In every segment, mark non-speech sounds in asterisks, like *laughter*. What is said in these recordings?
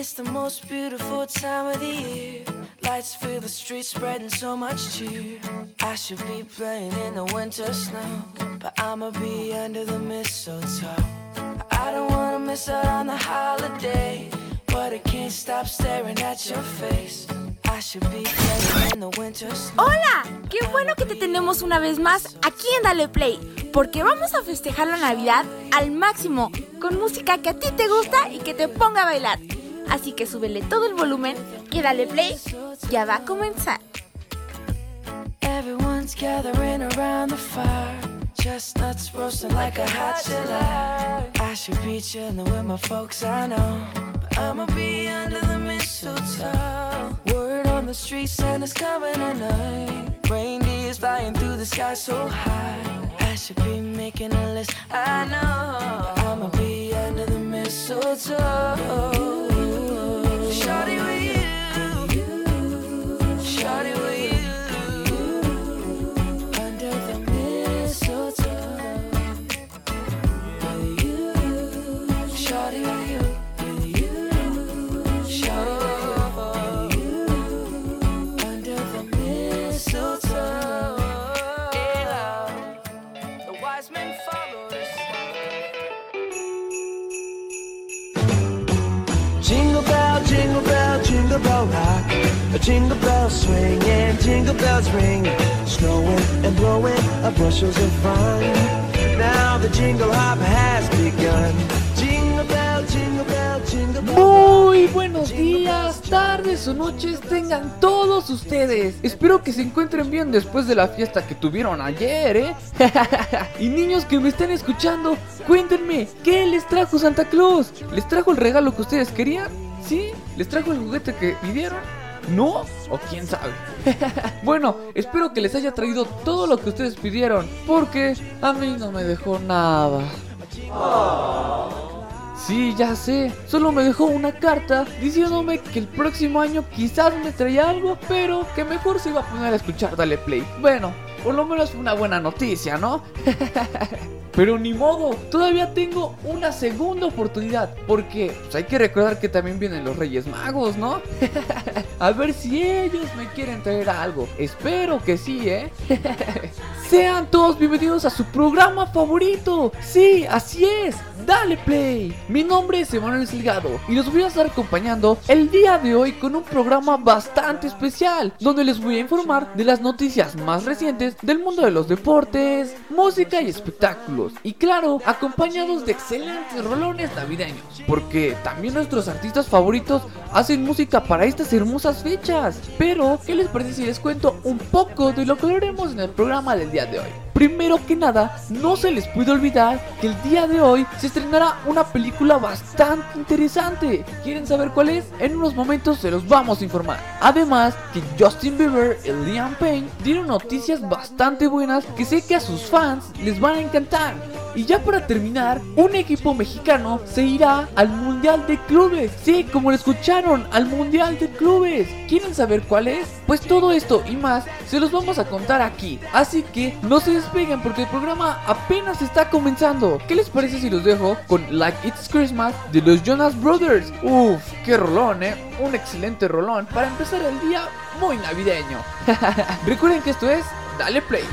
It's the most beautiful time of the year. Lights fill the streets, spreading so much cheer. I should be playing in the winter snow, but I'ma be under the mistletoe. I don't wanna miss out on the holiday, but I can't stop staring at your face. Hola, qué bueno que te tenemos una vez más aquí en Dale Play, porque vamos a festejar la Navidad al máximo, con música que a ti te gusta y que te ponga a bailar. Así que súbele todo el volumen y dale play, ya va a comenzar. Everyone's gathering around the fire. Chestnuts roasting like a hot July. I should be chilling with my folks, I know. I'ma be under the mistletoe. Word on the street, Santa's coming at tonight. Reindeer's flying through the sky so high. I should be making a list, I know. I'ma be under the mistletoe. Shawty with you, shawty with you. Jingle bell swing, and jingle bells ring, snowing and blowing a bushels of fun. Now the jingle hop has begun. Muy buenos días, tardes o noches tengan todos ustedes. Espero que se encuentren bien después de la fiesta que tuvieron ayer, ¿eh? *laughs* y niños que me están escuchando, cuéntenme, ¿qué les trajo Santa Claus? ¿Les trajo el regalo que ustedes querían? ¿Sí? ¿Les trajo el juguete que pidieron? ¿No? ¿O quién sabe? *laughs* bueno, espero que les haya traído todo lo que ustedes pidieron, porque a mí no me dejó nada. Sí, ya sé. Solo me dejó una carta diciéndome que el próximo año quizás me traía algo, pero que mejor se iba a poner a escuchar Dale Play. Bueno, por lo menos una buena noticia, ¿no? *laughs* Pero ni modo, todavía tengo una segunda oportunidad. Porque pues, hay que recordar que también vienen los Reyes Magos, ¿no? *laughs* a ver si ellos me quieren traer algo. Espero que sí, ¿eh? *laughs* Sean todos bienvenidos a su programa favorito. Sí, así es. Dale play. Mi nombre es Emanuel Silgado y los voy a estar acompañando el día de hoy con un programa bastante especial donde les voy a informar de las noticias más recientes del mundo de los deportes, música y espectáculos. Y claro, acompañados de excelentes rolones navideños, porque también nuestros artistas favoritos hacen música para estas hermosas fechas. Pero, ¿qué les parece si les cuento un poco de lo que haremos en el programa del día de hoy. Primero que nada, no se les puede olvidar que el día de hoy se estrenará una película bastante interesante. ¿Quieren saber cuál es? En unos momentos se los vamos a informar. Además, que Justin Bieber y Liam Payne dieron noticias bastante buenas que sé que a sus fans les van a encantar. Y ya para terminar, un equipo mexicano se irá al Mundial de Clubes. Sí, como lo escucharon, al Mundial de Clubes. ¿Quieren saber cuál es? Pues todo esto y más se los vamos a contar aquí. Así que no se despeguen porque el programa apenas está comenzando. ¿Qué les parece si los dejo con Like It's Christmas de los Jonas Brothers? Uf, qué rolón, eh. Un excelente rolón para empezar el día muy navideño. *laughs* Recuerden que esto es Dale Play.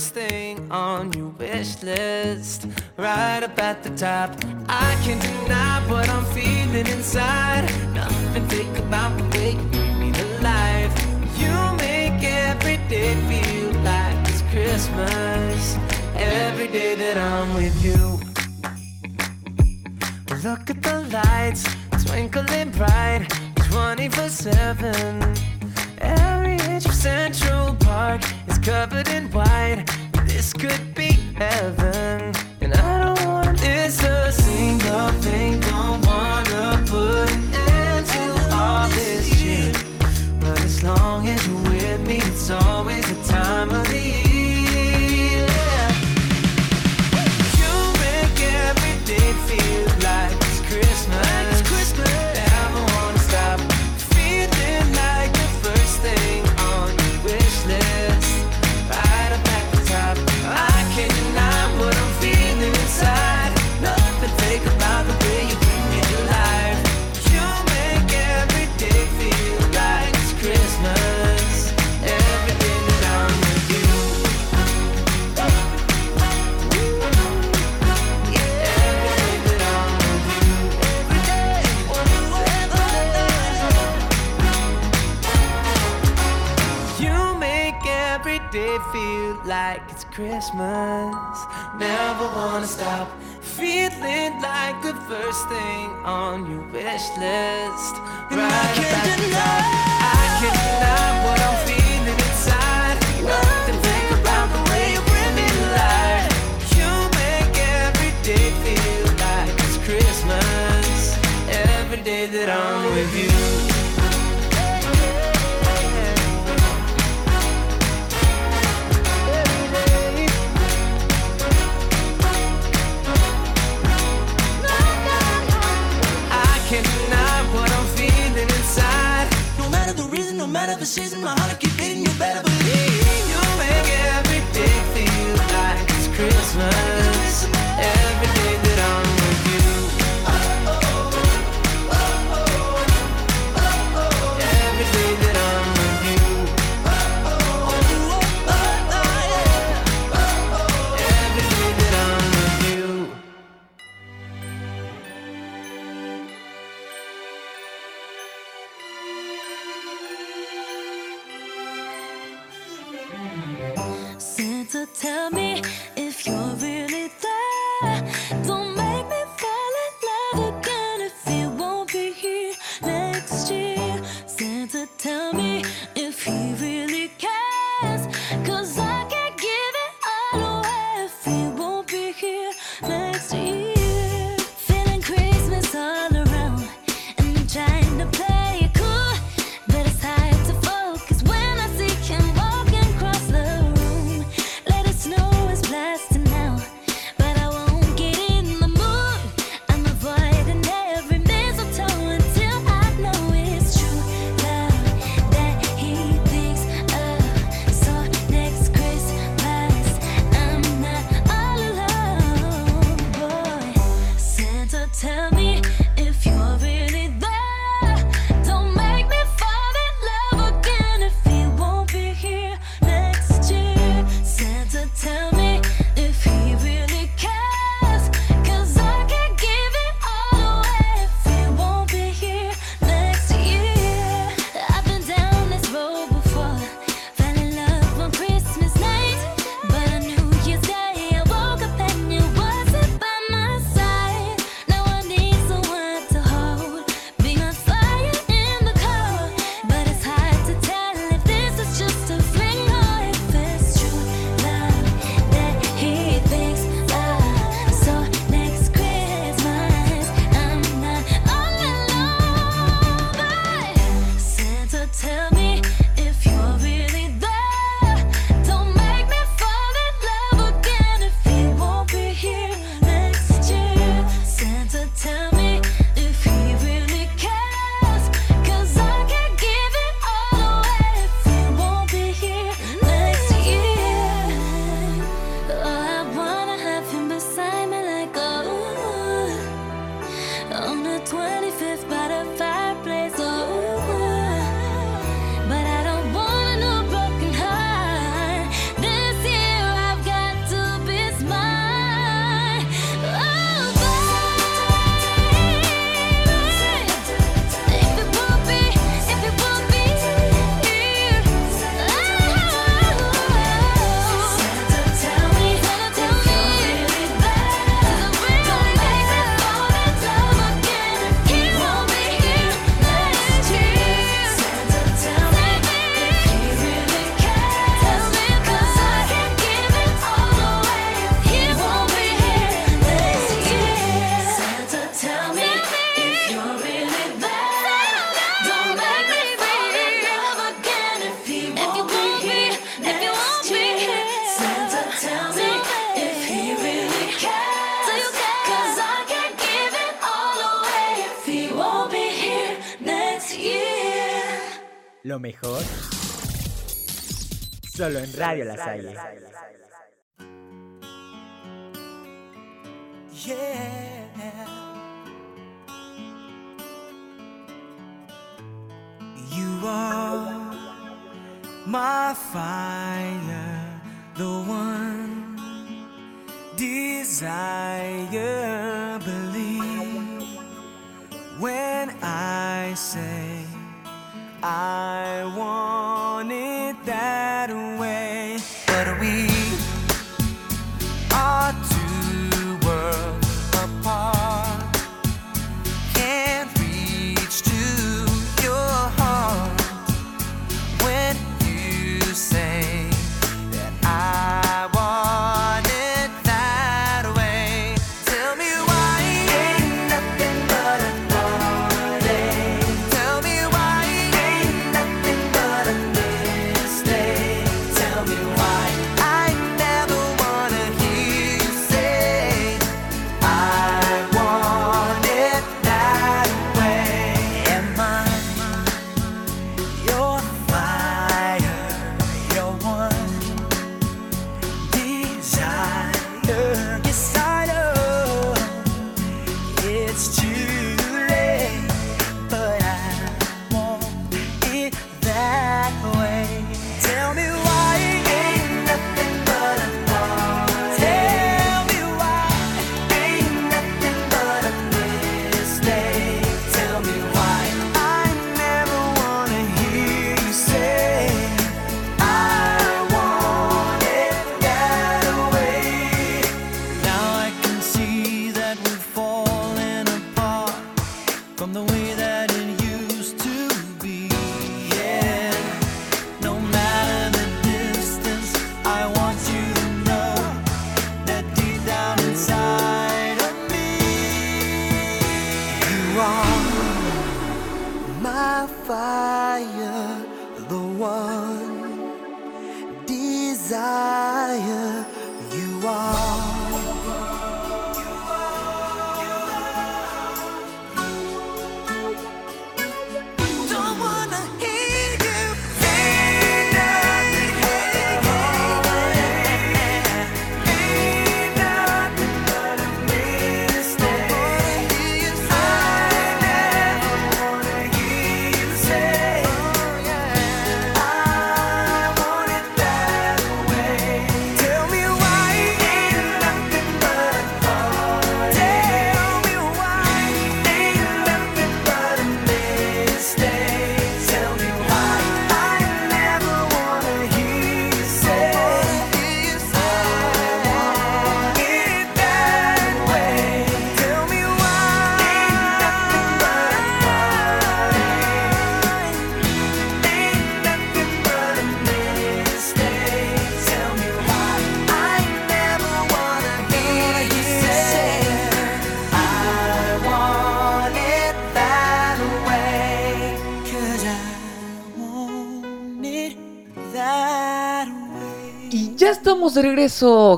First thing on your wish list. Right up at the top, I can't deny what I'm feeling inside. Nothing fake about the way you bring me to life. You make every day feel like it's Christmas. Every day that I'm with you. Look at the lights twinkling bright 24 7. Every inch of Central Park is covered in white. This could be heaven. And I don't wanna miss a single thing. Don't wanna put an end to all this shit. But as long as you're with me, it's always the time of the year. Christmas. Never wanna stop feeling like the first thing on your wish list. Right up at the top, I can't deny what I'm feeling inside. Nothing fake about the way you bring me life. You make every day feel like it's Christmas. Every day that I'm with you. Matter the season, my heart keep beating. You better believe you make every day feel like it's Christmas. Solo en Radio La Salle. Yeah. You are my fire, the one desire. Believe when I say I want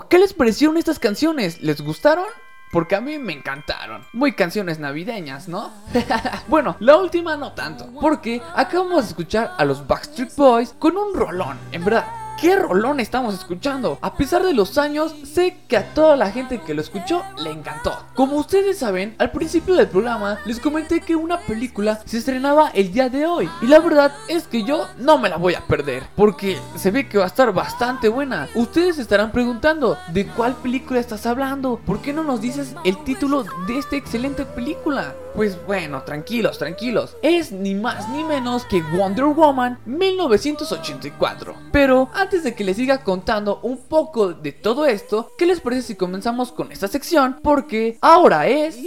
¿Qué les parecieron estas canciones? ¿Les gustaron? Porque a mí me encantaron. Muy canciones navideñas, ¿no? *laughs* bueno, la última no tanto. Porque acabamos de escuchar a los Backstreet Boys con un rolón. En verdad, ¿qué rolón estamos escuchando? A pesar de los años, sé que a toda la gente que lo escuchó le encantó. Como ustedes saben, al principio del programa les comenté que una película se estrenaba el día de hoy. Y la verdad es que yo no me la voy a perder. Porque se ve que va a estar bastante buena. Ustedes estarán preguntando, ¿de cuál película estás hablando? ¿Por qué no nos dices el título de esta excelente película? Pues bueno, tranquilos, tranquilos. Es ni más ni menos que Wonder Woman 1984. Pero antes de que les siga contando un poco de todo esto, ¿qué les parece si comenzamos con esta sección? Porque ahora es...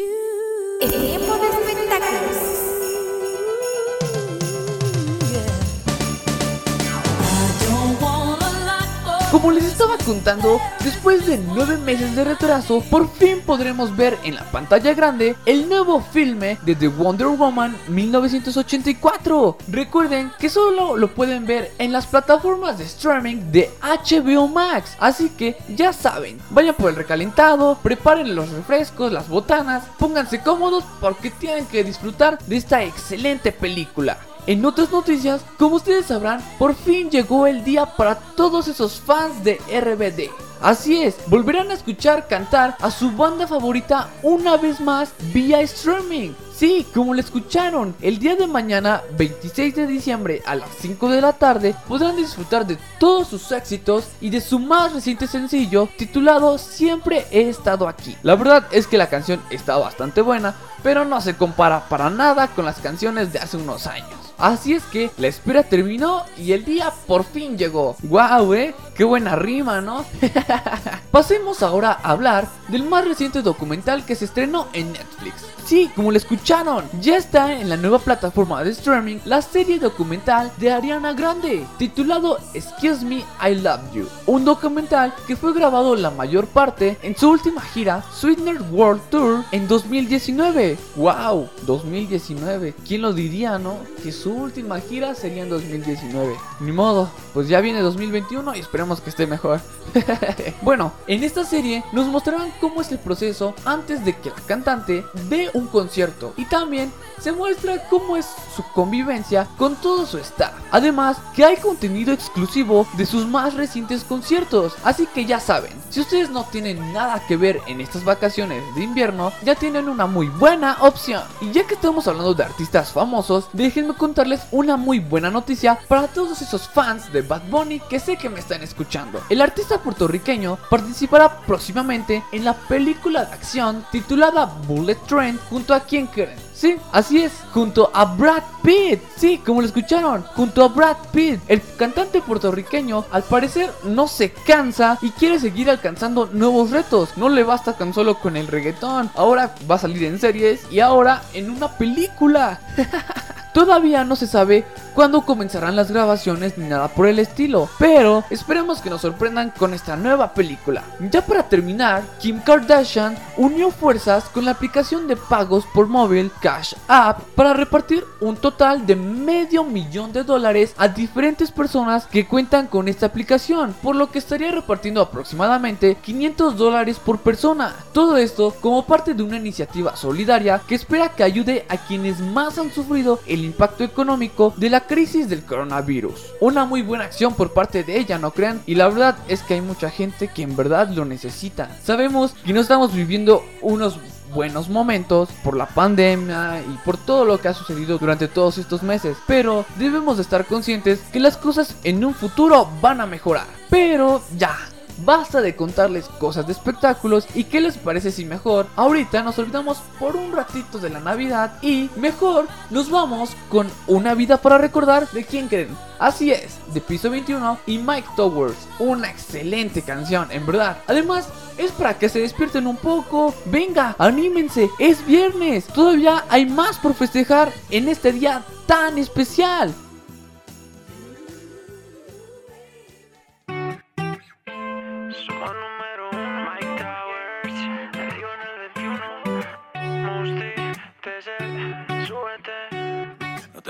Como les estaba contando, después de nueve meses de retraso, por fin podremos ver en la pantalla grande el nuevo filme de The Wonder Woman 1984. Recuerden que solo lo pueden ver en las plataformas de streaming de HBO Max, así que ya saben, vayan por el recalentado, preparen los refrescos, las botanas, pónganse cómodos porque tienen que disfrutar de esta excelente película. En otras noticias, como ustedes sabrán, por fin llegó el día para todos esos fans de RBD. Así es, volverán a escuchar cantar a su banda favorita una vez más vía streaming. Sí, como lo escucharon, el día de mañana, 26 de diciembre a las 5 de la tarde, podrán disfrutar de todos sus éxitos y de su más reciente sencillo titulado Siempre he estado aquí. La verdad es que la canción está bastante buena, pero no se compara para nada con las canciones de hace unos años. Así es que la espera terminó y el día por fin llegó. ¡Guau, eh! ¡Qué buena rima, ¿no? *laughs* Pasemos ahora a hablar del más reciente documental que se estrenó en Netflix. Sí, como lo escucharon, ya está en la nueva plataforma de streaming la serie documental de Ariana Grande, titulado Excuse Me, I Love You. Un documental que fue grabado la mayor parte en su última gira, Sweetener World Tour, en 2019. ¡Wow! 2019. ¿Quién lo diría, no? Que su última gira sería en 2019. Ni modo, pues ya viene 2021 y esperemos que esté mejor. *laughs* bueno, en esta serie nos mostrarán cómo es el proceso antes de que la cantante dé un concierto y también se muestra cómo es su convivencia con todo su staff. Además, que hay contenido exclusivo de sus más recientes conciertos, así que ya saben, si ustedes no tienen nada que ver en estas vacaciones de invierno, ya tienen una muy buena opción. Y ya que estamos hablando de artistas famosos, déjenme contarles una muy buena noticia para todos esos fans de Bad Bunny que sé que me están escuchando. El artista puertorriqueño participará próximamente en la película de acción titulada Bullet Train junto a quien creen. Sí, así es, junto a Brad Pitt. Sí, como lo escucharon, junto a Brad Pitt. El cantante puertorriqueño al parecer no se cansa y quiere seguir alcanzando nuevos retos. No le basta tan solo con el reggaetón. Ahora va a salir en series y ahora en una película. *laughs* Todavía no se sabe cuándo comenzarán las grabaciones ni nada por el estilo, pero esperemos que nos sorprendan con esta nueva película. Ya para terminar, Kim Kardashian unió fuerzas con la aplicación de pagos por móvil Cash App para repartir un total de medio millón de dólares a diferentes personas que cuentan con esta aplicación, por lo que estaría repartiendo aproximadamente 500 dólares por persona. Todo esto como parte de una iniciativa solidaria que espera que ayude a quienes más han sufrido el impacto económico de la crisis del coronavirus. Una muy buena acción por parte de ella, ¿no crean? Y la verdad es que hay mucha gente que en verdad lo necesita. Sabemos que no estamos viviendo unos buenos momentos por la pandemia y por todo lo que ha sucedido durante todos estos meses, pero debemos de estar conscientes que las cosas en un futuro van a mejorar. Pero ya, Basta de contarles cosas de espectáculos y qué les parece si mejor ahorita nos olvidamos por un ratito de la Navidad y mejor nos vamos con una vida para recordar de quién creen. Así es, de Piso 21 y Mike Towers. Una excelente canción, en verdad. Además, es para que se despierten un poco. Venga, anímense, es viernes. Todavía hay más por festejar en este día tan especial.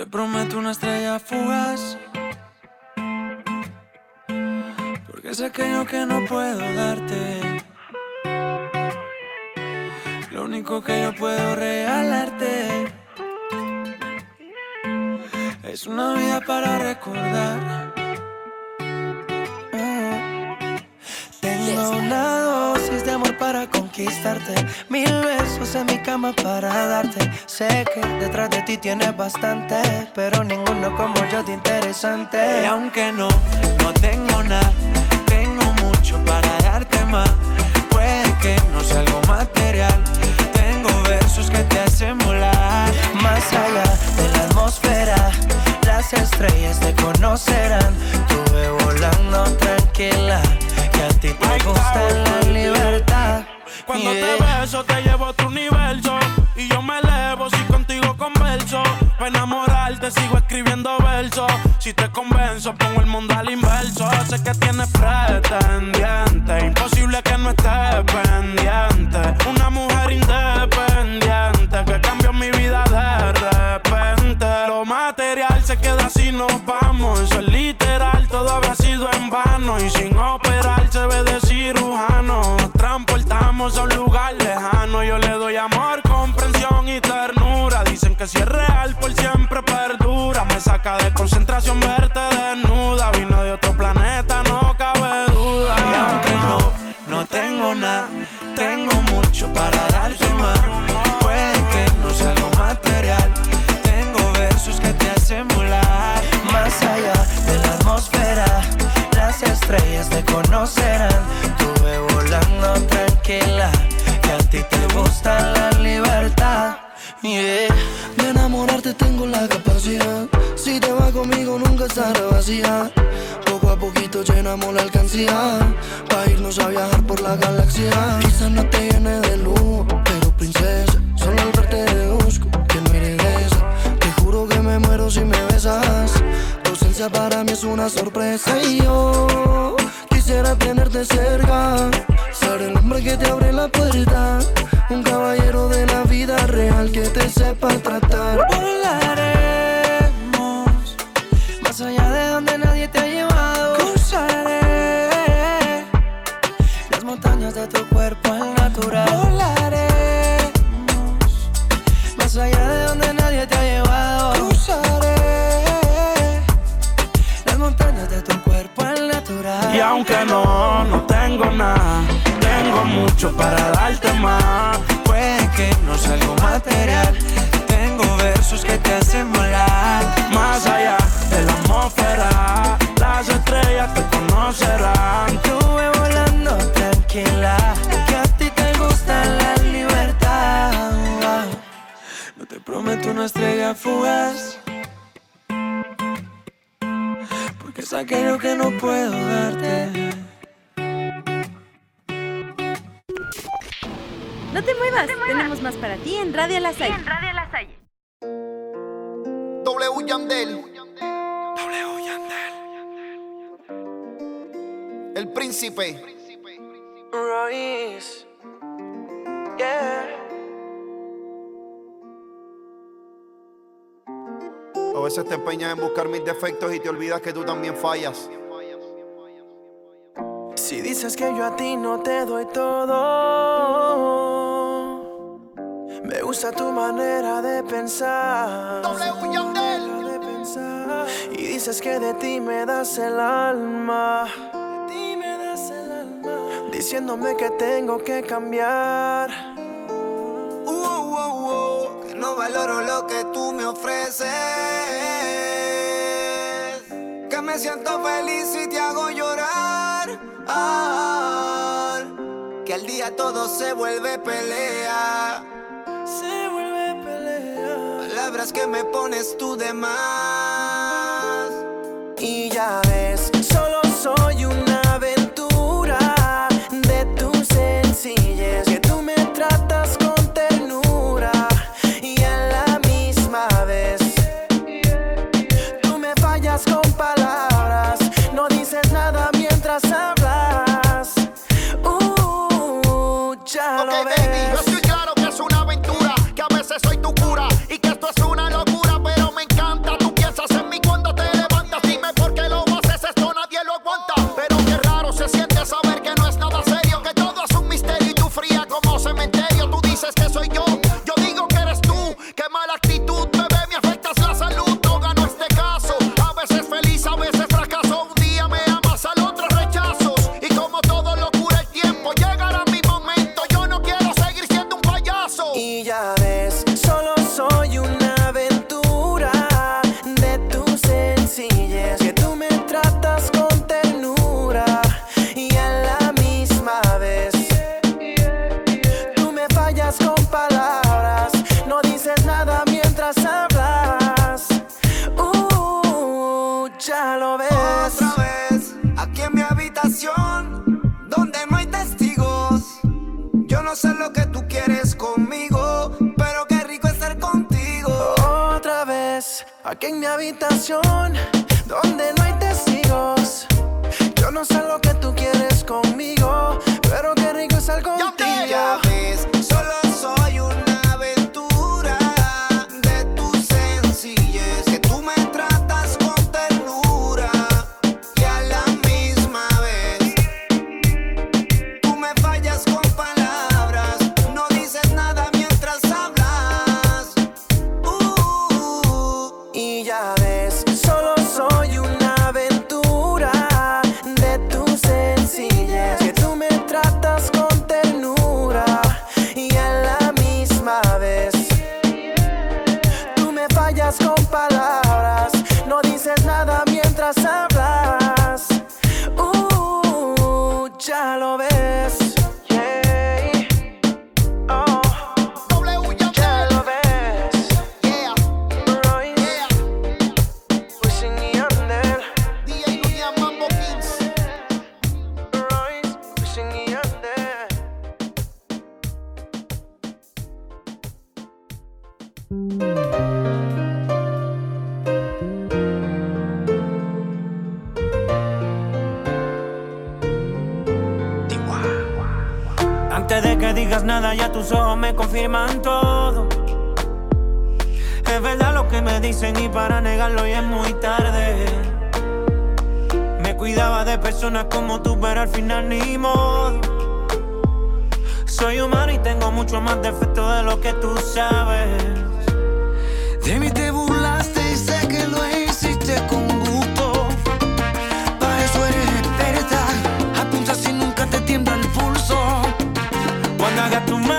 Te prometo una estrella fugaz. Porque es aquello que no puedo darte. Lo único que yo puedo regalarte es una vida para recordar. Tengo una dosis de amor para conquistarte. Mil besos en mi cama para darte. Sé que detrás de ti tienes bastante, pero ninguno como yo de interesante. Y aunque no, no tengo nada, tengo mucho para darte más. Puede que no sea algo material. Tengo versos que te hacen volar. Más allá de la atmósfera, las estrellas te conocerán. Tuve volando tranquila, que a ti te gusta la libertad. Cuando Yeah. te beso te llevo a otro universo Y yo me elevo si contigo converso Pa' enamorar literal te sigo escribiendo versos. Si te convenzo, pongo el mundo al inverso. Sé que tienes pretendiente, imposible que no estés pendiente. Una mujer independiente que cambió mi vida de repente. Lo material se queda si nos vamos. Eso es literal, todo habrá sido en vano. Y sin operar se ve de llenamos la alcancía. Pa' irnos a viajar por la galaxia. Quizás no te llene de luz, pero princesa. Solo al verte deduzco que no eres de. Te juro que me muero si me besas. Tu ausencia para mí es una sorpresa. Y yo quisiera tenerte cerca. Ser el hombre que te abre la puerta. W Yandel. W Yandel. El príncipe. Royce. Yeah. A veces te empeñas en buscar mis defectos y te olvidas que tú también fallas. Si dices que yo a ti no te doy todo, gusta tu manera de pensar. W Yandel. de pensar. Y dices que de ti me das el alma. De ti me das el alma. Diciéndome que tengo que cambiar. Uh, uh, uh, uh, que no valoro lo que tú me ofreces. Que me siento feliz y te hago llorar. Ah, que al día todo se vuelve pelea. Que me pones tú de más. en mi habitación, donde no hay testigos, yo no sé lo que tú quieres conmigo, pero qué rico es algo contigo. Ya ves y tengo mucho más defecto de lo que tú sabes. De mí te burlaste y sé que lo hiciste con gusto. Para eso eres experta. Apunta si nunca te tiembla el pulso. Cuando hagas tu mano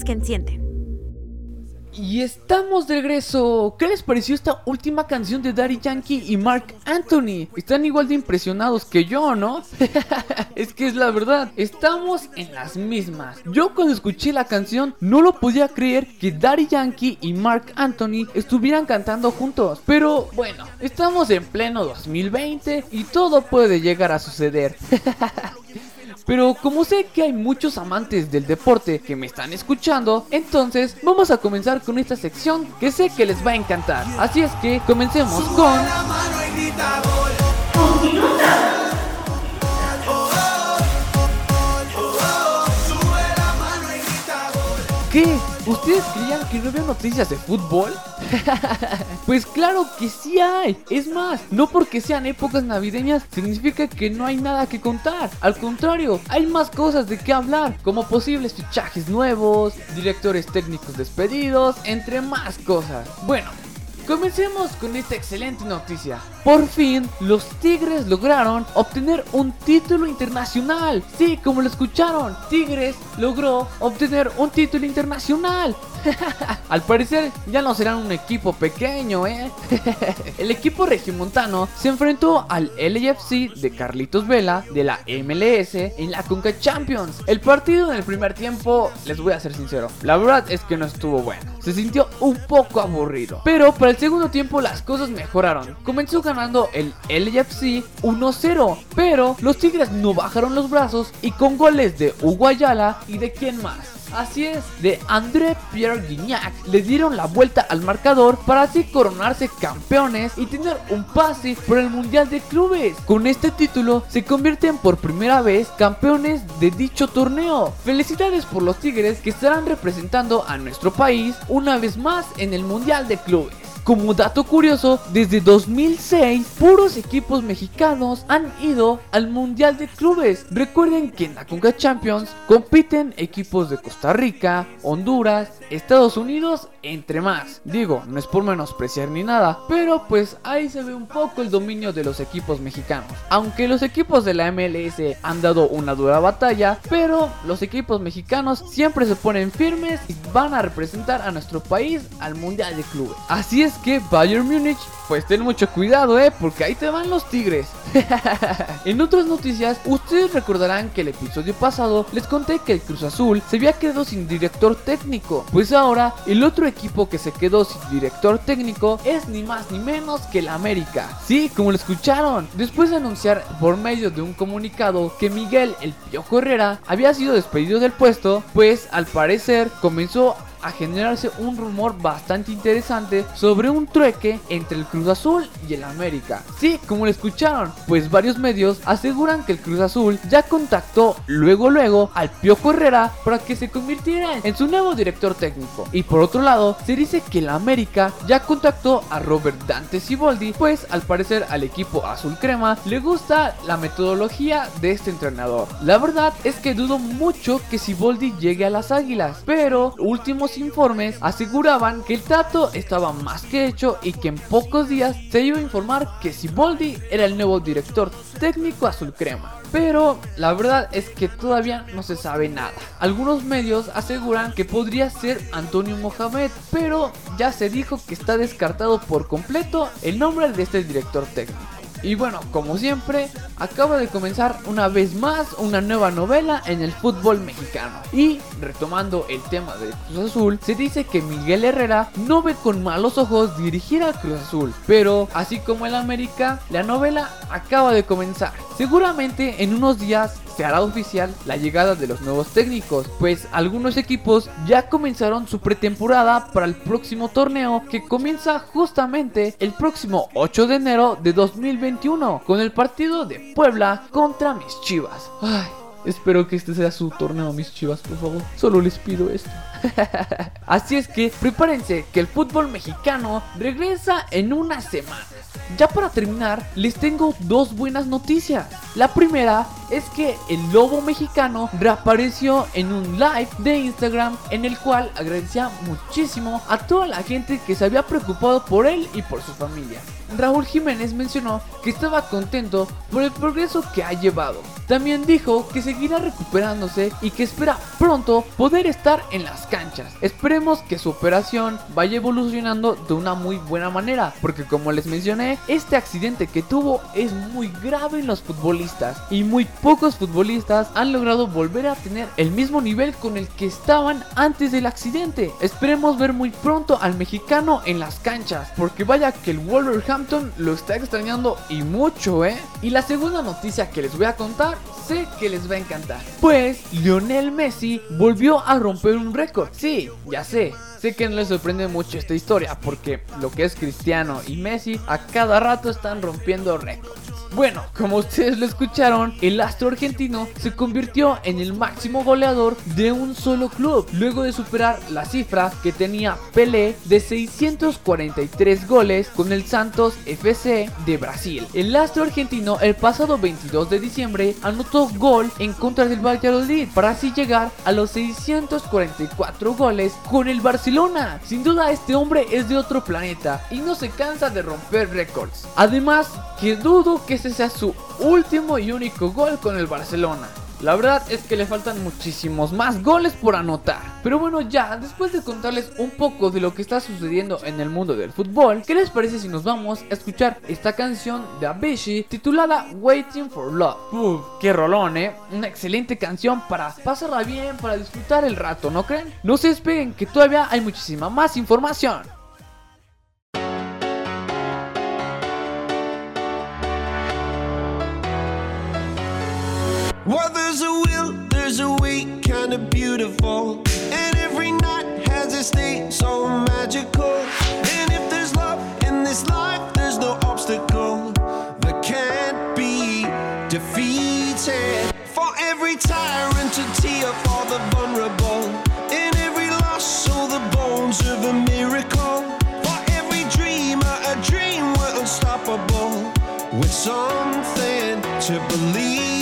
Que encienden. Y estamos de regreso. ¿Qué les pareció esta última canción de Daddy Yankee y Mark Anthony? Están igual de impresionados que yo, ¿no? *laughs* es que es la verdad, estamos en las mismas. Yo cuando escuché la canción no lo podía creer que Daddy Yankee y Mark Anthony estuvieran cantando juntos. Pero bueno, estamos en pleno 2020 y todo puede llegar a suceder. *laughs* Pero como sé que hay muchos amantes del deporte que me están escuchando, entonces vamos a comenzar con esta sección que sé que les va a encantar. Así es que comencemos con... ¿Qué? ¿Ustedes creían que no había noticias de fútbol? *laughs* pues claro que sí hay. Es más, no porque sean épocas navideñas significa que no hay nada que contar. Al contrario, hay más cosas de qué hablar, como posibles fichajes nuevos, directores técnicos despedidos, entre más cosas. Bueno, Comencemos con esta excelente noticia. Por fin, los Tigres lograron obtener un título internacional. Sí, como lo escucharon, Tigres logró obtener un título internacional. *laughs* Al parecer ya no serán un equipo pequeño, ¿eh? *laughs* el equipo regiomontano se enfrentó al LAFC de Carlitos Vela de la MLS en la Conca Champions. El partido en el primer tiempo, les voy a ser sincero, la verdad es que no estuvo bueno. Se sintió un poco aburrido. Pero para el segundo tiempo las cosas mejoraron. Comenzó ganando el LAFC 1-0, pero los Tigres no bajaron los brazos y con goles de Hugo Ayala y de quién más. Así es, de André Pierre Guignac le dieron la vuelta al marcador para así coronarse campeones y tener un pase por el Mundial de Clubes. Con este título se convierten por primera vez campeones de dicho torneo. Felicidades por los Tigres que estarán representando a nuestro país una vez más en el Mundial de Clubes. Como dato curioso, desde 2006, puros equipos mexicanos han ido al Mundial de Clubes. Recuerden que en la Conca Champions compiten equipos de Costa Rica, Honduras, Estados Unidos, entre más. Digo, no es por menospreciar ni nada, pero pues ahí se ve un poco el dominio de los equipos mexicanos. Aunque los equipos de la MLS han dado una dura batalla, pero los equipos mexicanos siempre se ponen firmes y van a representar a nuestro país al Mundial de Clubes. Así es que Bayern Múnich, pues ten mucho cuidado, eh, porque ahí te van los tigres. *laughs* en otras noticias, ustedes recordarán que el episodio pasado les conté que el Cruz Azul se había quedado sin director técnico. Pues ahora, el otro equipo que se quedó sin director técnico es ni más ni menos que el América. Sí, como lo escucharon, después de anunciar por medio de un comunicado que Miguel El Piojo Herrera había sido despedido del puesto, pues al parecer comenzó a generarse un rumor bastante interesante sobre un trueque entre el Cruz Azul y el América. Sí, como lo escucharon, pues varios medios aseguran que el Cruz Azul ya contactó luego luego al Piojo Herrera para que se convirtiera en su nuevo director técnico. Y por otro lado, se dice que el América ya contactó a Robert Dante Siboldi, pues al parecer al equipo azul crema le gusta la metodología de este entrenador. La verdad es que dudo mucho que Siboldi llegue a las Águilas, pero últimos informes aseguraban que el trato estaba más que hecho y que en pocos días se iba a informar que Siboldi era el nuevo director técnico azul crema. Pero la verdad es que todavía no se sabe nada. Algunos medios aseguran que podría ser Antonio Mohamed, pero ya se dijo que está descartado por completo el nombre de este director técnico. Y bueno, como siempre, acaba de comenzar una vez más una nueva novela en el fútbol mexicano. Y retomando el tema del Cruz Azul, se dice que Miguel Herrera no ve con malos ojos dirigir al Cruz Azul. Pero así como el América, la novela acaba de comenzar. Seguramente en unos días se hará oficial la llegada de los nuevos técnicos, pues algunos equipos ya comenzaron su pretemporada para el próximo torneo que comienza justamente el próximo 8 de enero de 2021 con el partido de Puebla contra mis Chivas. Ay, espero que este sea su torneo, mis Chivas, por favor. Solo les pido esto. *laughs* Así es que prepárense que el fútbol mexicano regresa en unas semanas. Ya para terminar, les tengo dos buenas noticias. La primera es que el lobo mexicano reapareció en un live de Instagram en el cual agradecía muchísimo a toda la gente que se había preocupado por él y por su familia. Raúl Jiménez mencionó que estaba contento por el progreso que ha llevado. También dijo que seguirá recuperándose y que espera pronto poder estar en las canchas. Esperemos que su operación vaya evolucionando de una muy buena manera, porque como les mencioné, este accidente que tuvo es muy grave en los futbolistas y muy pocos futbolistas han logrado volver a tener el mismo nivel con el que estaban antes del accidente. Esperemos ver muy pronto al mexicano en las canchas, porque vaya que el Wolverhampton lo está extrañando y mucho, ¿eh? Y la segunda noticia que les voy a contar sé que les va a encantar. Pues Lionel Messi volvió a romper un récord. Sí, ya sé. Sé que no les sorprende mucho esta historia porque lo que es Cristiano y Messi a cada rato están rompiendo récords. Bueno, como ustedes lo escucharon, el astro argentino se convirtió en el máximo goleador de un solo club, luego de superar la cifra que tenía Pelé de 643 goles con el Santos FC de Brasil. El astro argentino el pasado 22 de diciembre anotó gol en contra del Valladolid para así llegar a los 644 goles con el Barcelona. Sin duda este hombre es de otro planeta y no se cansa de romper récords. Además, que dudo que ese sea su último y único gol con el Barcelona. La verdad es que le faltan muchísimos más goles por anotar. Pero bueno, ya, después de contarles un poco de lo que está sucediendo en el mundo del fútbol, ¿qué les parece si nos vamos a escuchar esta canción de Avicii titulada Waiting for Love? Uf, qué rolón, eh. Una excelente canción para pasarla bien, para disfrutar el rato, ¿no creen? No se despeguen que todavía hay muchísima más información. Well, there's a will, there's a way, kinda beautiful. And every night has its day so magical. And if there's love in this life, there's no obstacle that can't be defeated. For every tyrant to tear for the vulnerable. In every loss, so the bones of a miracle. For every dreamer, a dream we're unstoppable. With something to believe.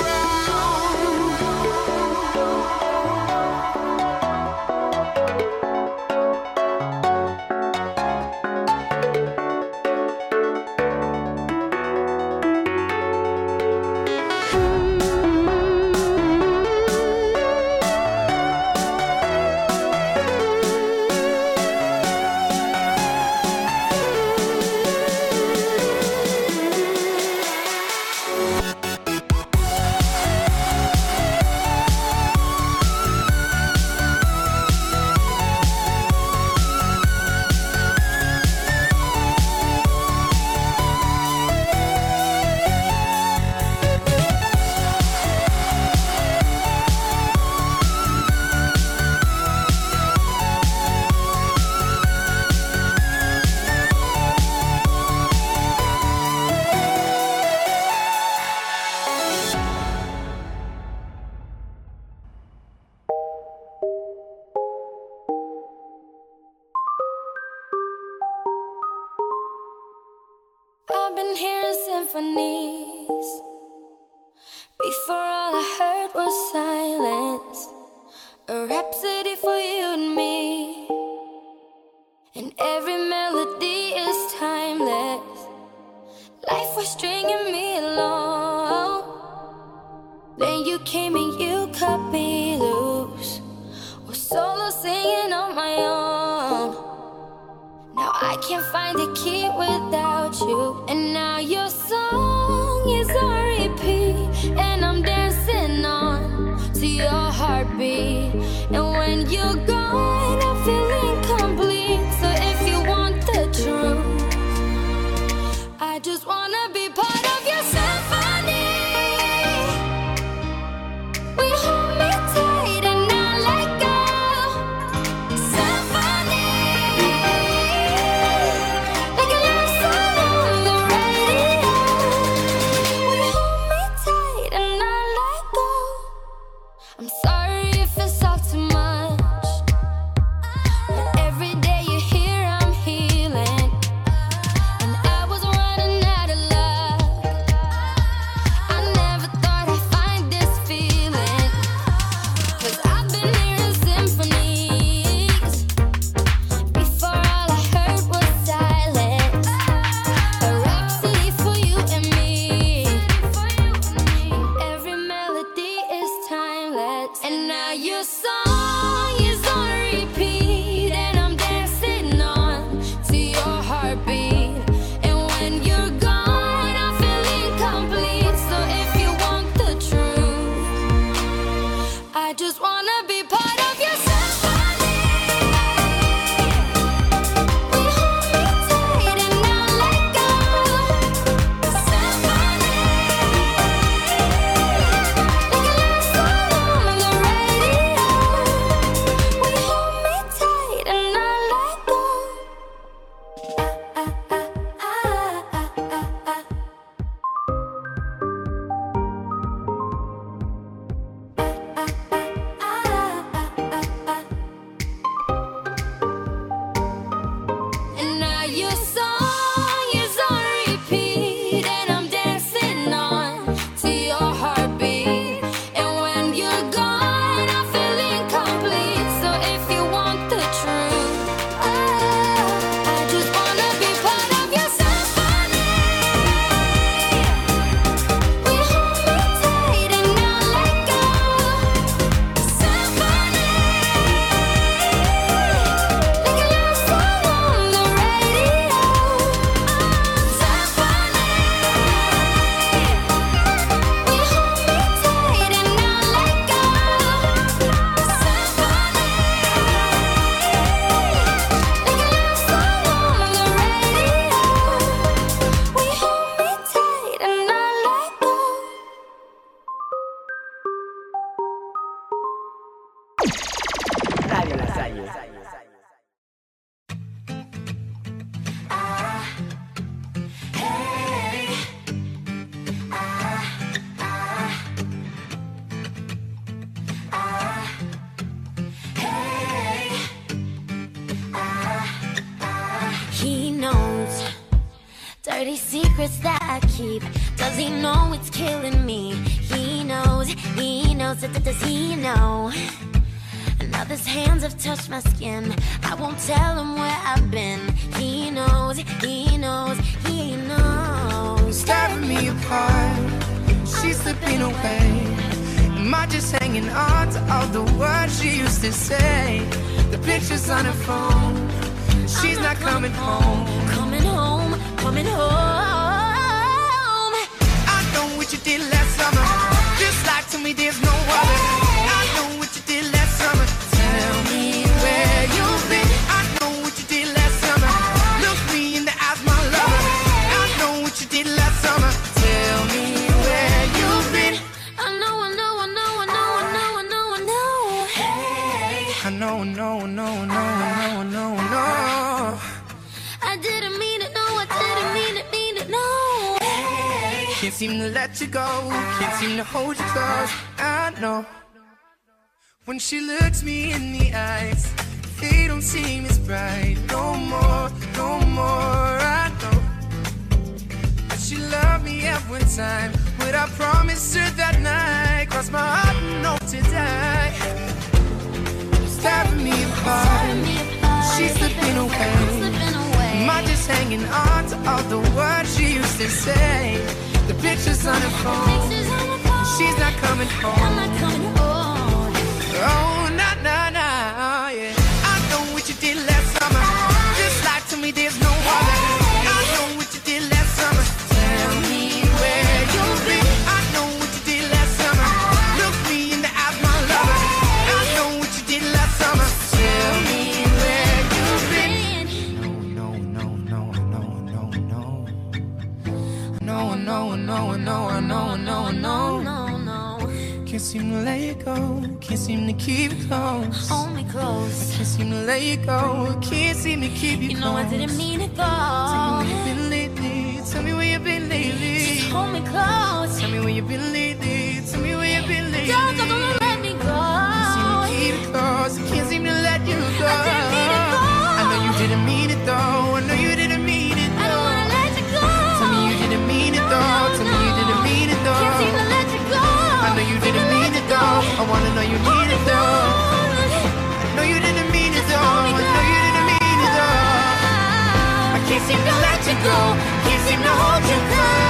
When she looks me in the eyes, they don't seem as bright. No more, no more. I know. But she loved me at one time. What I promised her that night, cross my heart and hope to die. It's tearing me apart. She's slipping away. Am I just hanging on to all the words she used to say? The pictures on her phone. She's not coming home. Oh, yeah. I know what you did last summer. Just to me, there's no. I know what you did last summer. Tell me where you've been. I know what you did last summer. Look me in the eyes, my lover. I know what you did last summer. Tell me where you've been. No, no, no, no, no, no. No, no, no, no, no, no, no, no. Can't seem to let you go. Can't seem to keep it close. Hold me close. I can't seem to let you go. Can't seem to keep you, You know I didn't mean it Tell me where though. you been lately. Tell me where you've been lately. Just hold me close. Tell me where you've been lately. Tell me where you've been lately. Don't, don't, don't let me go. Can't seem to keep it close. I can't seem to let you go. Seem to let you go. Can't seem to hold you close.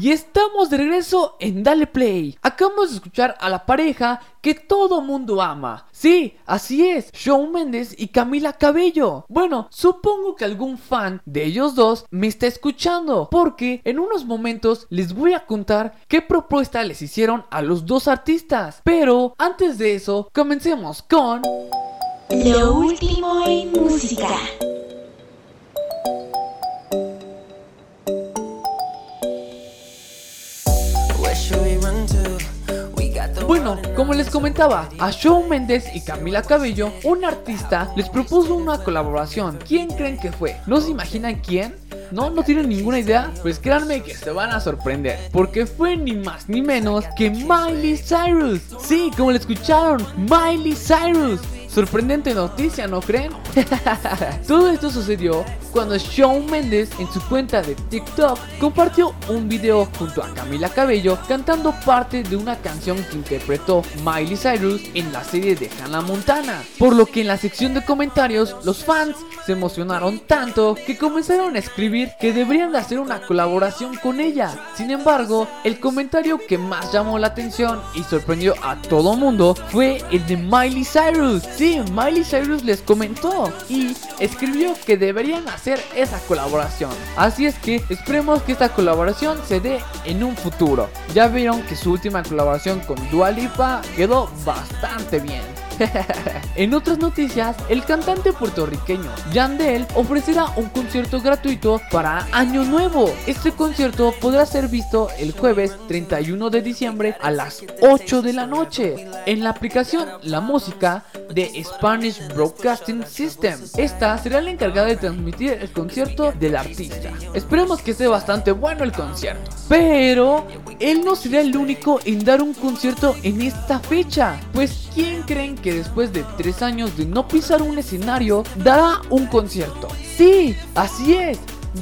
Y estamos de regreso en Dale Play. Acabamos de escuchar a la pareja que todo mundo ama. Sí, así es, Shawn Mendes y Camila Cabello. Bueno, supongo que algún fan de ellos dos me está escuchando, porque en unos momentos les voy a contar qué propuesta les hicieron a los dos artistas. Pero antes de eso, comencemos con... Lo último en música. Bueno, como les comentaba, a Shawn Mendes y Camila Cabello, un artista les propuso una colaboración. ¿Quién creen que fue? ¿No se imaginan quién? ¿No? ¿No tienen ninguna idea? Pues créanme que se van a sorprender. Porque fue ni más ni menos que Miley Cyrus. Sí, como le escucharon, Miley Cyrus. Sorprendente noticia, ¿no creen? *laughs* Todo esto sucedió cuando Shawn Mendes en su cuenta de TikTok compartió un video junto a Camila Cabello cantando parte de una canción que interpretó Miley Cyrus en la serie de Hannah Montana. Por lo que en la sección de comentarios los fans se emocionaron tanto que comenzaron a escribir que deberían de hacer una colaboración con ella. Sin embargo, el comentario que más llamó la atención y sorprendió a todo mundo fue el de Miley Cyrus. Sí, Miley Cyrus les comentó y escribió que deberían hacer esa colaboración. Así es que esperemos que esta colaboración se dé en un futuro. Ya vieron que su última colaboración con Dua Lipa quedó bastante bien. *laughs* en otras noticias, el cantante puertorriqueño Yandel ofrecerá un concierto gratuito para Año Nuevo. Este concierto podrá ser visto el jueves 31 de diciembre a las 8 de la noche en la aplicación La Música de Spanish Broadcasting System. Esta será la encargada de transmitir el concierto del artista. Esperemos que esté bastante bueno el concierto. Pero él no será el único en dar un concierto en esta fecha. Pues ¿quién creen que después de tres años de no pisar un escenario dará un concierto? Sí, así es.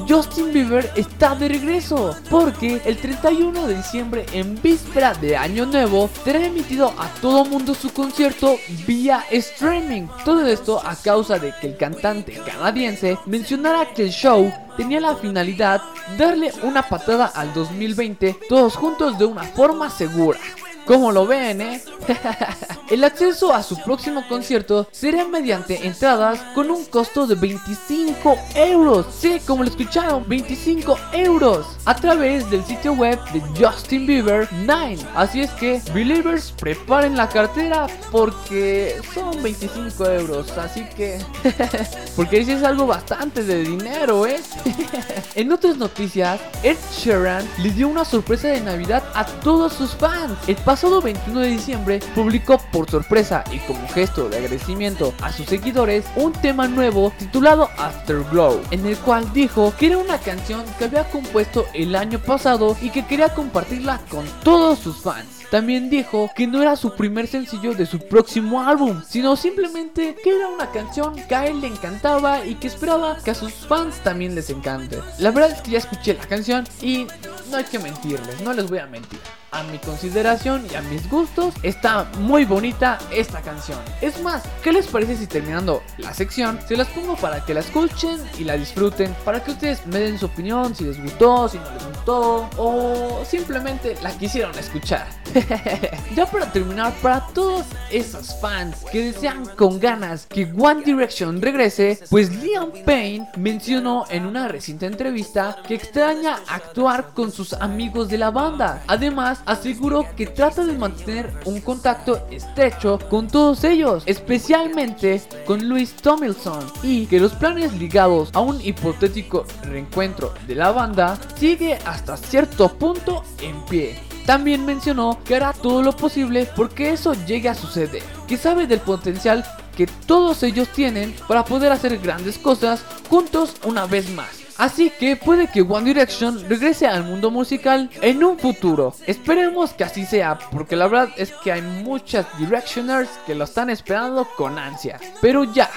Justin Bieber está de regreso porque el 31 de diciembre en víspera de Año Nuevo será emitido a todo mundo su concierto vía streaming. Todo esto a causa de que el cantante canadiense mencionara que el show tenía la finalidad darle una patada al 2020 todos juntos de una forma segura. ¿Cómo lo ven, eh? *laughs* El acceso a su próximo concierto será mediante entradas con un costo de 25 euros. Sí, como lo escucharon, 25 euros. A través del sitio web de Justin Bieber 9. Así es que, Believers, preparen la cartera porque son 25 euros. Así que... *laughs* porque dice es algo bastante de dinero, ¿eh? *laughs* en otras noticias, Ed Sheeran le dio una sorpresa de Navidad a todos sus fans. Pasado 21 de diciembre publicó por sorpresa y como gesto de agradecimiento a sus seguidores un tema nuevo titulado Afterglow, en el cual dijo que era una canción que había compuesto el año pasado y que quería compartirla con todos sus fans. También dijo que no era su primer sencillo de su próximo álbum, sino simplemente que era una canción que a él le encantaba y que esperaba que a sus fans también les encante. La verdad es que ya escuché la canción y no hay que mentirles, no les voy a mentir. A mi consideración y a mis gustos está muy bonita esta canción. Es más, ¿qué les parece si terminando la sección se las pongo para que la escuchen y la disfruten? Para que ustedes me den su opinión, si les gustó, si no les gustó o simplemente la quisieron escuchar. *laughs* ya para terminar, para todos esos fans que desean con ganas que One Direction regrese, pues Liam Payne mencionó en una reciente entrevista que extraña actuar con sus amigos de la banda. Además, aseguró que trata de mantener un contacto estrecho con todos ellos, especialmente con Louis Tomlinson, y que los planes ligados a un hipotético reencuentro de la banda sigue hasta cierto punto en pie. También mencionó que hará todo lo posible porque eso llegue a suceder, que sabe del potencial que todos ellos tienen para poder hacer grandes cosas juntos una vez más. Así que puede que One Direction regrese al mundo musical en un futuro. Esperemos que así sea, porque la verdad es que hay muchas Directioners que lo están esperando con ansia. Pero ya,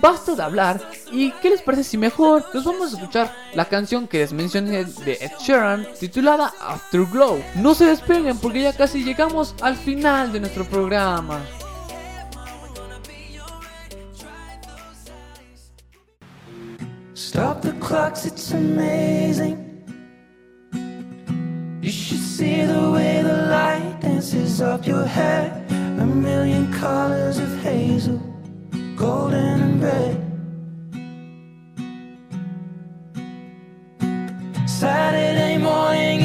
basta de hablar. ¿Y qué les parece si mejor nos vamos a escuchar la canción que les mencioné de Ed Sheeran titulada Afterglow? No se despeguen porque ya casi llegamos al final de nuestro programa. Stop the clocks, it's amazing. You should see the way the light dances up your hair. A million colors of hazel, golden and red. Saturday morning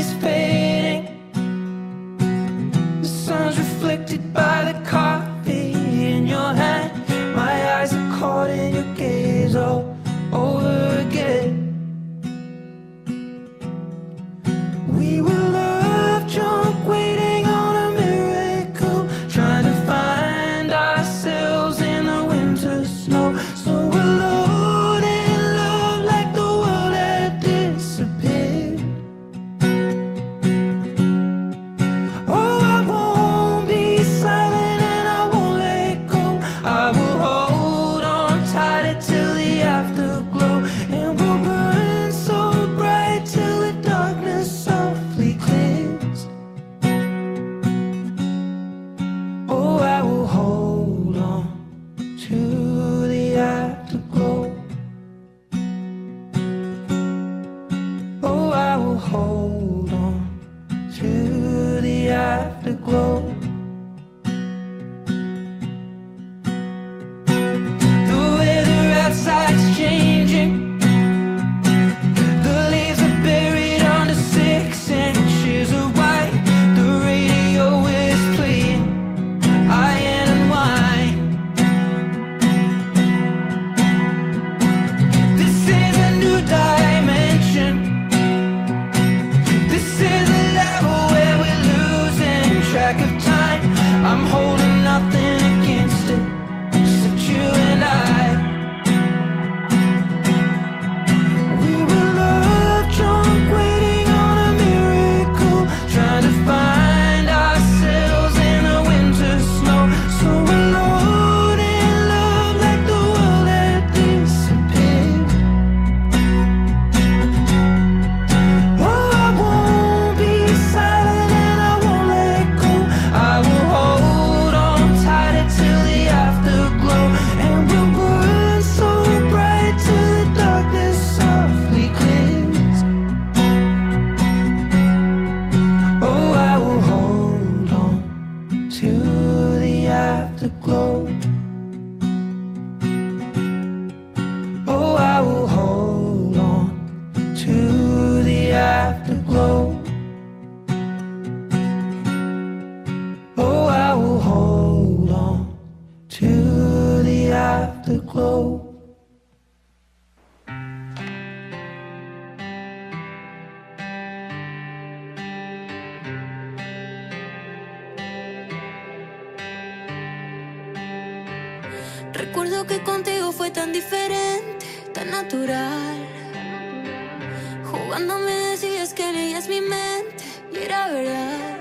Jugando me decías que leías mi mente y era verdad.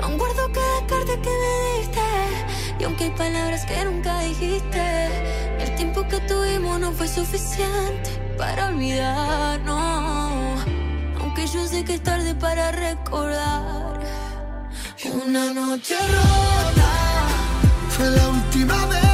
Aún guardo cada carta que me diste y aunque hay palabras que nunca dijiste, el tiempo que tuvimos no fue suficiente para olvidarnos. Aunque yo sé que es tarde para recordar una noche rota. Fue la última vez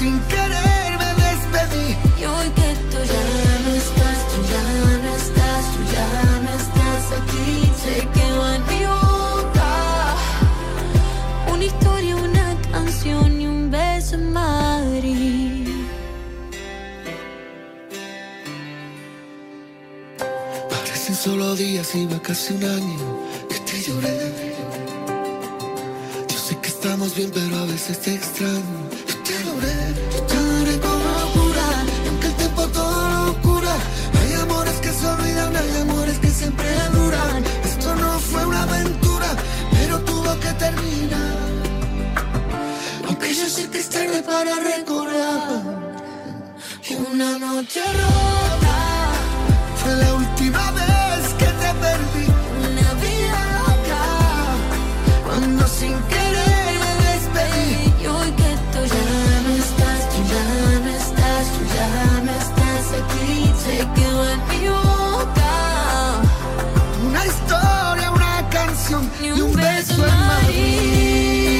sin querer me despedí. Y hoy que tú ya no estás, tú ya no estás, tú ya no estás aquí. Se quedó en mi boca. Una historia, una canción y un beso en Madrid. Parecen solo días, iba casi un año que te lloré. Yo sé que estamos bien, pero a veces te extraño. Siempre duran. Esto no fue una aventura, pero tuvo que terminar. Aunque yo sé que es tarde para recordar. Una noche rota. Fue la última vez que te perdí. Una vida loca. Cuando sin querer canción y un beso en Madrid.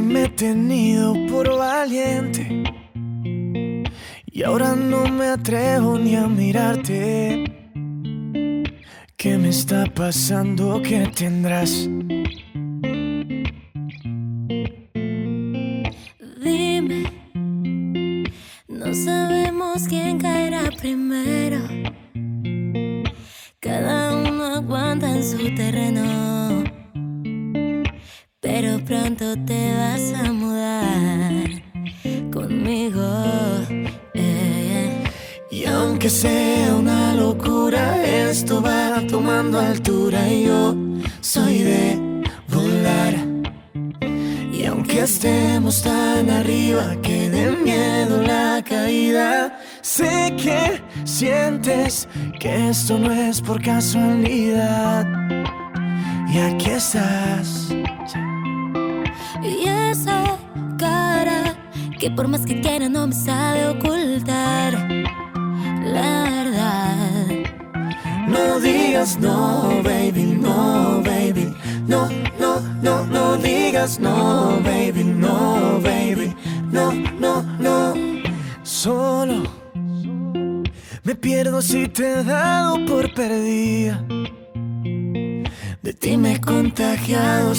Me he tenido por valiente. Y ahora no me atrevo ni a mirarte. ¿Qué me está pasando? ¿Qué tendrás? Esto no es por casualidad. Y aquí estás. Y esa cara que por más que quiera no me sabe ocultar la verdad. No digas no, baby, no, baby. No, no, no, no digas no,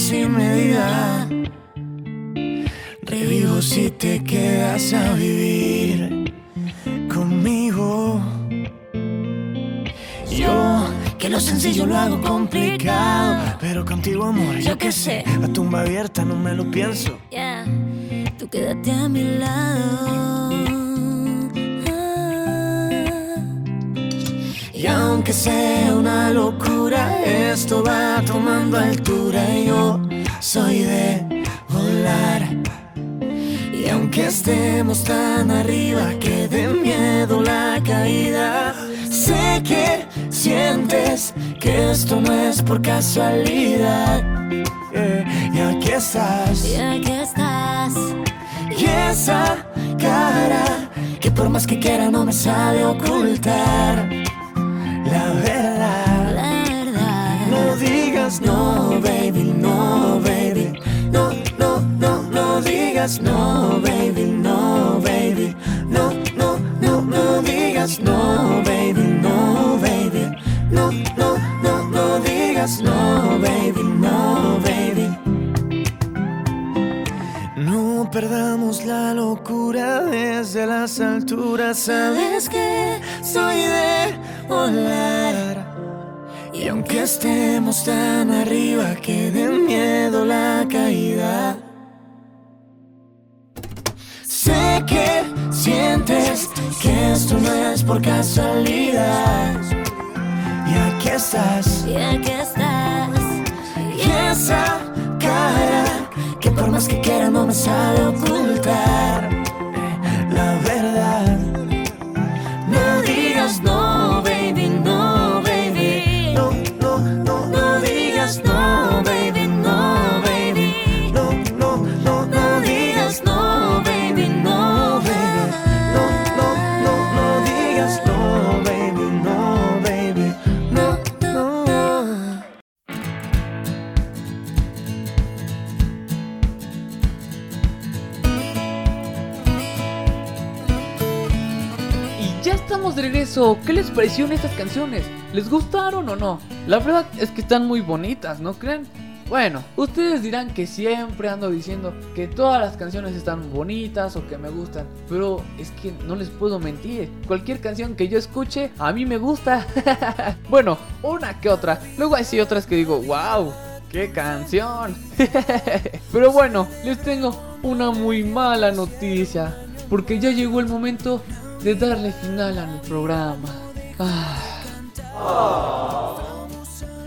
sin medida. Revivo si te quedas a vivir conmigo. Yo que que lo sencillo lo hago complicado. Pero contigo, amor, yo qué sé. A tumba abierta no me lo pienso. Yeah, tú quédate a mi lado. Y aunque sea una locura, esto va tomando altura. Y yo soy de volar. Y aunque estemos tan arriba que de miedo la caída, sé que sientes que esto no es por casualidad. Y aquí estás. Y aquí estás. Y esa cara que por más que quiera no me sabe ocultar. La verdad. La verdad. No digas no, baby, no, baby. No, no, no, no digas no, baby, no, baby. No, no, no, no digas no, baby, no, baby. No, no, no, no digas no, baby, no, baby. No perdamos la locura desde las alturas. Sabes que soy de volar. Y aunque estemos tan arriba que de miedo la caída. Sé que sientes que esto no es por casualidad. Y aquí estás. Y aquí estás. Y esa cara que por más que quiera no me sabe ocultar regreso. ¿Qué les parecieron estas canciones? ¿Les gustaron o no? La verdad es que están muy bonitas, ¿no creen? Bueno, ustedes dirán que siempre ando diciendo que todas las canciones están bonitas o que me gustan, pero es que no les puedo mentir. Cualquier canción que yo escuche, a mí me gusta. *laughs* bueno, una que otra. Luego hay sí otras que digo, wow, qué canción. *laughs* pero bueno, les tengo una muy mala noticia, porque ya llegó el momento de darle final a mi programa. Ah.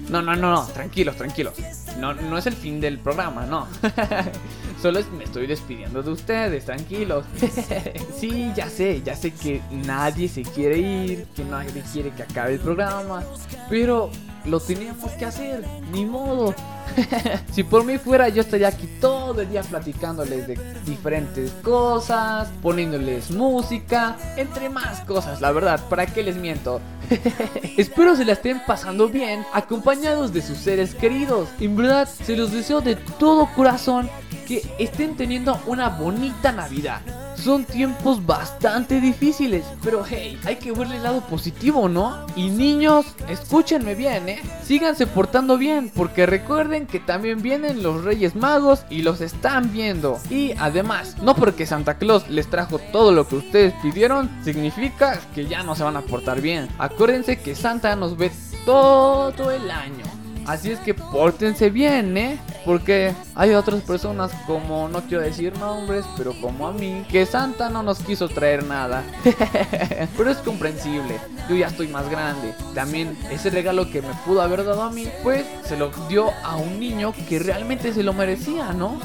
No, no, no, no, tranquilos, tranquilos. No, no es el fin del programa, no. *laughs* Solo me estoy despidiendo de ustedes, tranquilos. *laughs* sí, ya sé, ya sé que nadie se quiere ir, que nadie quiere que acabe el programa. Pero lo teníamos que hacer, ni modo. *laughs* si por mí fuera, yo estaría aquí todo el día platicándoles de diferentes cosas, poniéndoles música, entre más cosas, la verdad, ¿para qué les miento? *laughs* Espero se la estén pasando bien, acompañados de sus seres queridos. En verdad, se los deseo de todo corazón que estén teniendo una bonita Navidad. Son tiempos bastante difíciles, pero hey, hay que verle el lado positivo, ¿no? Y niños, escúchenme bien, ¿eh? Síganse portando bien, porque recuerden que también vienen los Reyes Magos y los están viendo. Y además, no porque Santa Claus les trajo todo lo que ustedes pidieron, significa que ya no se van a portar bien. Acuérdense que Santa nos ve todo el año. Así es que pórtense bien, ¿eh? Porque hay otras personas como, no quiero decir nombres, pero como a mí, que Santa no nos quiso traer nada. *laughs* pero es comprensible, yo ya estoy más grande. También ese regalo que me pudo haber dado a mí, pues se lo dio a un niño que realmente se lo merecía, ¿no?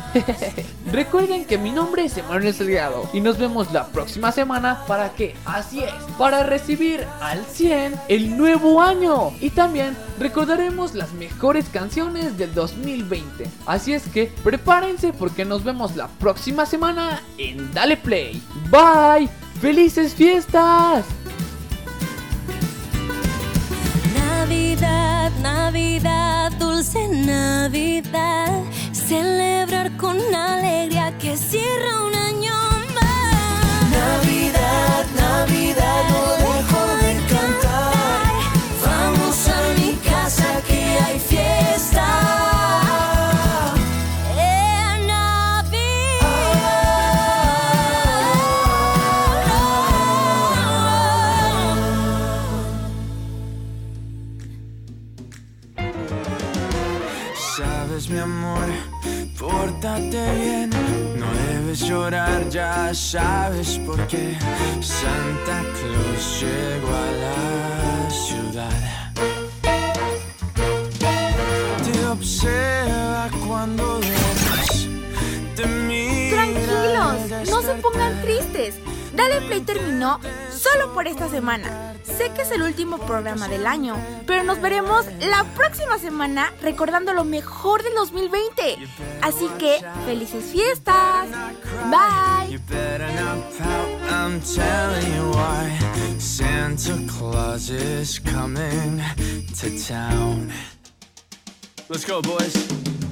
*laughs* Recuerden que mi nombre es Emanuel Salgado y nos vemos la próxima semana para que, así es, para recibir al 100 el nuevo año. Y también recordaremos las mejores canciones del 2020. Así es que prepárense porque nos vemos la próxima semana en Dale Play. Bye, felices fiestas. Navidad, Navidad, dulce Navidad. Celebrar con alegría que cierra un año más. Navidad, Navidad, pórtate bien, no debes llorar, ya sabes por qué. Santa Claus llegó a la ciudad. Te observa cuando duermes, te mira Tranquilos, no se pongan tristes. Dale Play terminó solo por esta semana. Sé que es el último programa del año, pero nos veremos la próxima semana recordando lo mejor del 2020. Así que, felices fiestas. Bye. Let's go, boys.